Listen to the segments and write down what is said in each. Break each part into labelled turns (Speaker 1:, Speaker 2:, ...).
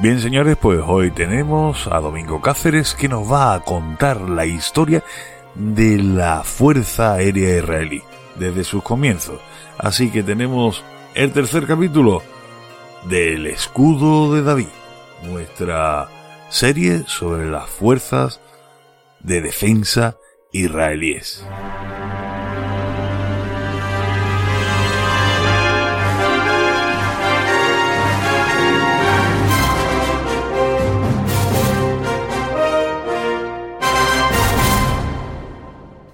Speaker 1: Bien, señores, pues hoy tenemos a Domingo Cáceres que nos va a contar la historia de la Fuerza Aérea Israelí desde sus comienzos. Así que tenemos el tercer capítulo del Escudo de David, nuestra serie sobre las fuerzas de defensa israelíes.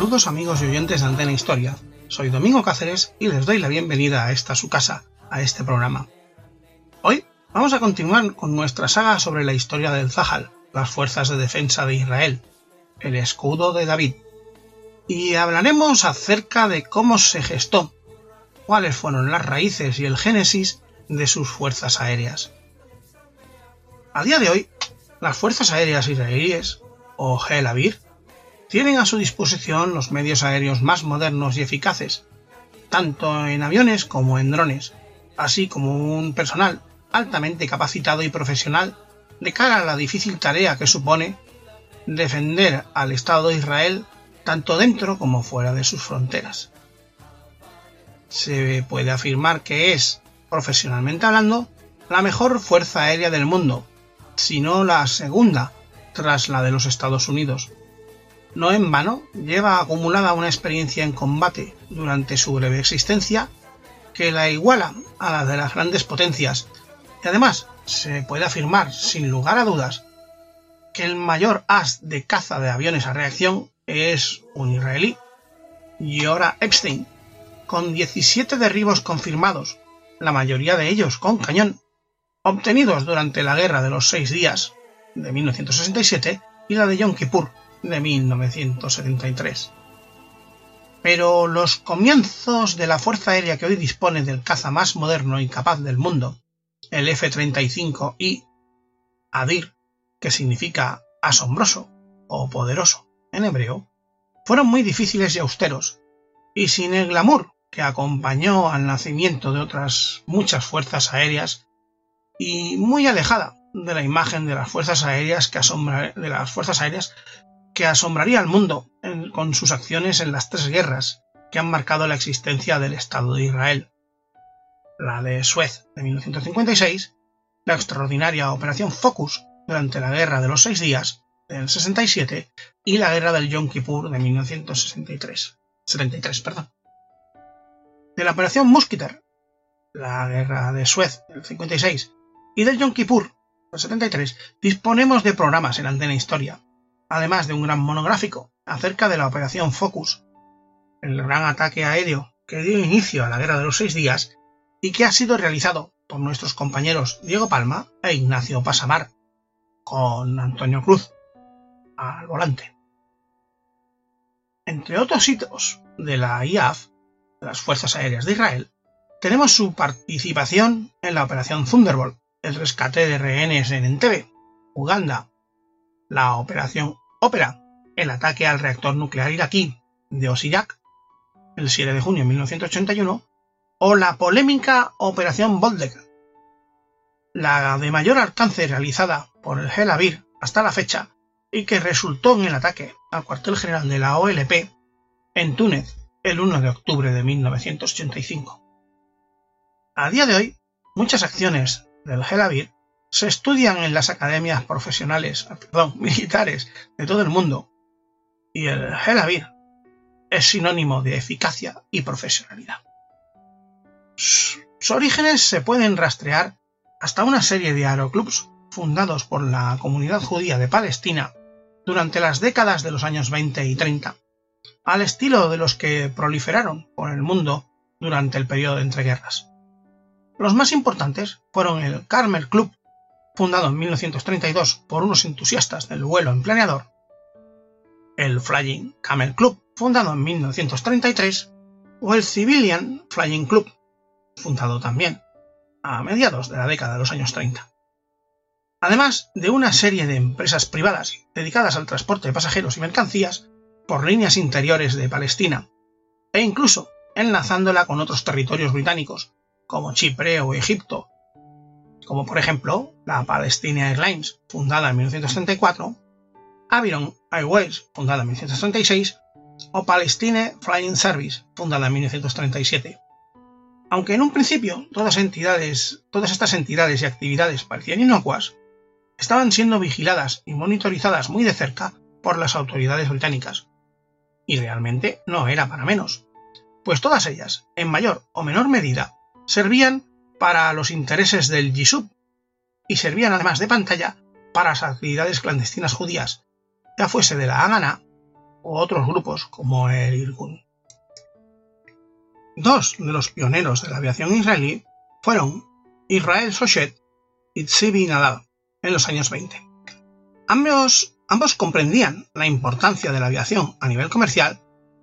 Speaker 2: Saludos amigos y oyentes de Antena Historia. Soy Domingo Cáceres y les doy la bienvenida a esta su casa, a este programa. Hoy vamos a continuar con nuestra saga sobre la historia del Zahal, las fuerzas de defensa de Israel, el escudo de David. Y hablaremos acerca de cómo se gestó, cuáles fueron las raíces y el génesis de sus fuerzas aéreas. A día de hoy, las fuerzas aéreas israelíes, o Hel Avir, tienen a su disposición los medios aéreos más modernos y eficaces, tanto en aviones como en drones, así como un personal altamente capacitado y profesional de cara a la difícil tarea que supone defender al Estado de Israel tanto dentro como fuera de sus fronteras. Se puede afirmar que es, profesionalmente hablando, la mejor fuerza aérea del mundo, si no la segunda tras la de los Estados Unidos, no en vano, lleva acumulada una experiencia en combate durante su breve existencia que la iguala a la de las grandes potencias, y además se puede afirmar, sin lugar a dudas, que el mayor as de caza de aviones a reacción es un israelí, Yora Epstein, con 17 derribos confirmados, la mayoría de ellos con cañón, obtenidos durante la Guerra de los Seis Días de 1967 y la de Yom Kippur de 1973. Pero los comienzos de la Fuerza Aérea que hoy dispone del caza más moderno y capaz del mundo, el F-35I Adir, que significa asombroso o poderoso en hebreo, fueron muy difíciles y austeros, y sin el glamour que acompañó al nacimiento de otras muchas fuerzas aéreas, y muy alejada de la imagen de las fuerzas aéreas que asombra, de las fuerzas aéreas que asombraría al mundo con sus acciones en las tres guerras que han marcado la existencia del Estado de Israel. La de Suez de 1956, la extraordinaria Operación Focus durante la Guerra de los Seis Días del 67 y la guerra del Yom Kippur de 1963. 73, perdón. De la operación Musketeer, la guerra de Suez del 56 y del Yom Kippur del 73, disponemos de programas en Antena Historia, además de un gran monográfico acerca de la operación Focus, el gran ataque aéreo que dio inicio a la Guerra de los Seis Días y que ha sido realizado por nuestros compañeros Diego Palma e Ignacio Pasamar, con Antonio Cruz al volante. Entre otros hitos de la IAF, de las Fuerzas Aéreas de Israel, tenemos su participación en la Operación Thunderbolt, el rescate de rehenes en Entebbe, Uganda, la Operación Ópera, el ataque al reactor nuclear iraquí de Osirak, el 7 de junio de 1981, o la polémica Operación Boldek, la de mayor alcance realizada por el Hel Avir hasta la fecha y que resultó en el ataque al cuartel general de la OLP en Túnez el 1 de octubre de 1985. A día de hoy, muchas acciones del Hel Avir se estudian en las academias profesionales, perdón, militares de todo el mundo y el Hel Avir es sinónimo de eficacia y profesionalidad. Sus orígenes se pueden rastrear hasta una serie de aeroclubs fundados por la comunidad judía de Palestina durante las décadas de los años 20 y 30, al estilo de los que proliferaron por el mundo durante el periodo de entreguerras. Los más importantes fueron el Carmel Club, fundado en 1932 por unos entusiastas del vuelo en planeador, el Flying Camel Club, fundado en 1933, o el Civilian Flying Club, fundado también a mediados de la década de los años 30. Además de una serie de empresas privadas dedicadas al transporte de pasajeros y mercancías por líneas interiores de Palestina, e incluso enlazándola con otros territorios británicos, como Chipre o Egipto, como por ejemplo la Palestina Airlines, fundada en 1934, Aviron Airways, fundada en 1936, o Palestine Flying Service, fundada en 1937. Aunque en un principio todas, todas estas entidades y actividades parecían inocuas, estaban siendo vigiladas y monitorizadas muy de cerca por las autoridades británicas. Y realmente no era para menos, pues todas ellas, en mayor o menor medida, servían para los intereses del Yisub y servían además de pantalla para las actividades clandestinas judías, ya fuese de la Hagana o otros grupos como el Irgun. Dos de los pioneros de la aviación israelí fueron Israel Sochet y Tzivi Nadab en los años 20. Ambos, ambos comprendían la importancia de la aviación a nivel comercial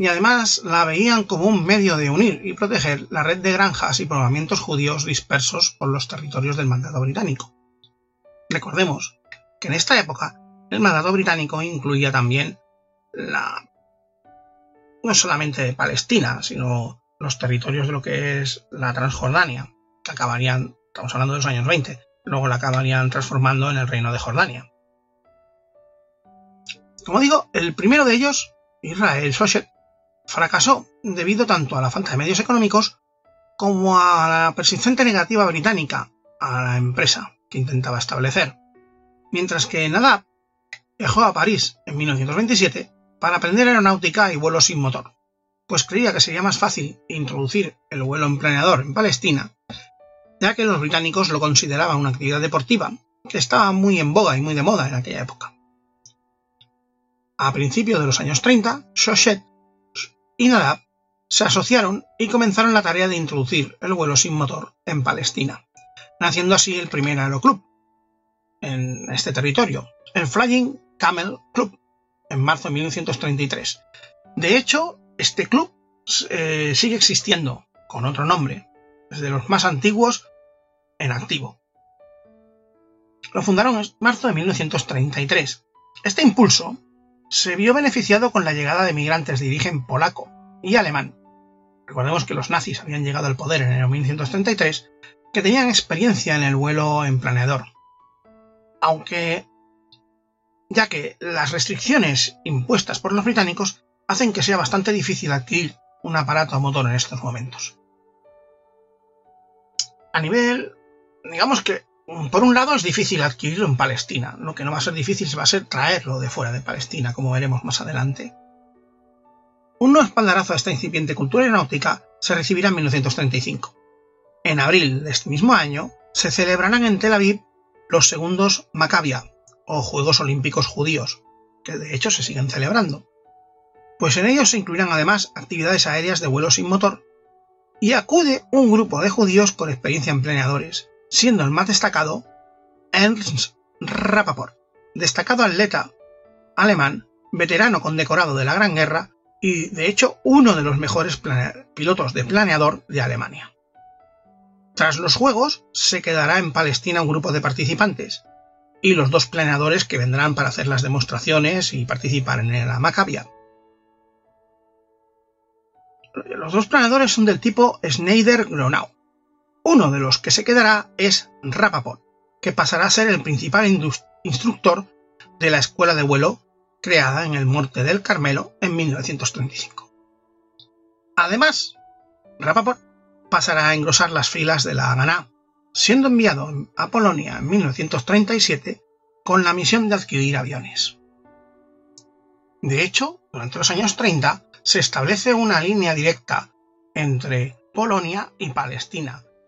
Speaker 2: y además la veían como un medio de unir y proteger la red de granjas y poblamientos judíos dispersos por los territorios del mandato británico. Recordemos que en esta época el mandato británico incluía también la no solamente Palestina, sino los territorios de lo que es la Transjordania, que acabarían, estamos hablando de los años 20, luego la acabarían transformando en el reino de Jordania. Como digo, el primero de ellos, Israel Sochet, fracasó debido tanto a la falta de medios económicos como a la persistente negativa británica a la empresa que intentaba establecer, mientras que Nadab Viajó a París en 1927 para aprender aeronáutica y vuelo sin motor, pues creía que sería más fácil introducir el vuelo en planeador en Palestina, ya que los británicos lo consideraban una actividad deportiva que estaba muy en boga y muy de moda en aquella época. A principios de los años 30, Shoshet y Nadab se asociaron y comenzaron la tarea de introducir el vuelo sin motor en Palestina, naciendo así el primer aeroclub en este territorio, el Flying Camel Club en marzo de 1933. De hecho, este club eh, sigue existiendo con otro nombre, es de los más antiguos en activo. Lo fundaron en marzo de 1933. Este impulso se vio beneficiado con la llegada de migrantes de origen polaco y alemán. Recordemos que los nazis habían llegado al poder en el 1933, que tenían experiencia en el vuelo en planeador. Aunque ya que las restricciones impuestas por los británicos hacen que sea bastante difícil adquirir un aparato a motor en estos momentos. A nivel, digamos que por un lado es difícil adquirirlo en Palestina, lo que no va a ser difícil va a ser traerlo de fuera de Palestina, como veremos más adelante. Un nuevo espaldarazo a esta incipiente cultura aeronáutica se recibirá en 1935. En abril de este mismo año se celebrarán en Tel Aviv los segundos Maccabia, o Juegos Olímpicos Judíos, que de hecho se siguen celebrando. Pues en ellos se incluirán además actividades aéreas de vuelo sin motor, y acude un grupo de judíos con experiencia en planeadores, siendo el más destacado Ernst Rappaport, destacado atleta alemán, veterano condecorado de la Gran Guerra y de hecho uno de los mejores pilotos de planeador de Alemania. Tras los Juegos se quedará en Palestina un grupo de participantes y los dos planeadores que vendrán para hacer las demostraciones y participar en la Maccabia. Los dos planeadores son del tipo Schneider-Gronau. Uno de los que se quedará es Rapaport, que pasará a ser el principal instructor de la escuela de vuelo creada en el Monte del Carmelo en 1935. Además, Rapaport pasará a engrosar las filas de la Haganá, siendo enviado a Polonia en 1937 con la misión de adquirir aviones. De hecho, durante los años 30 se establece una línea directa entre Polonia y Palestina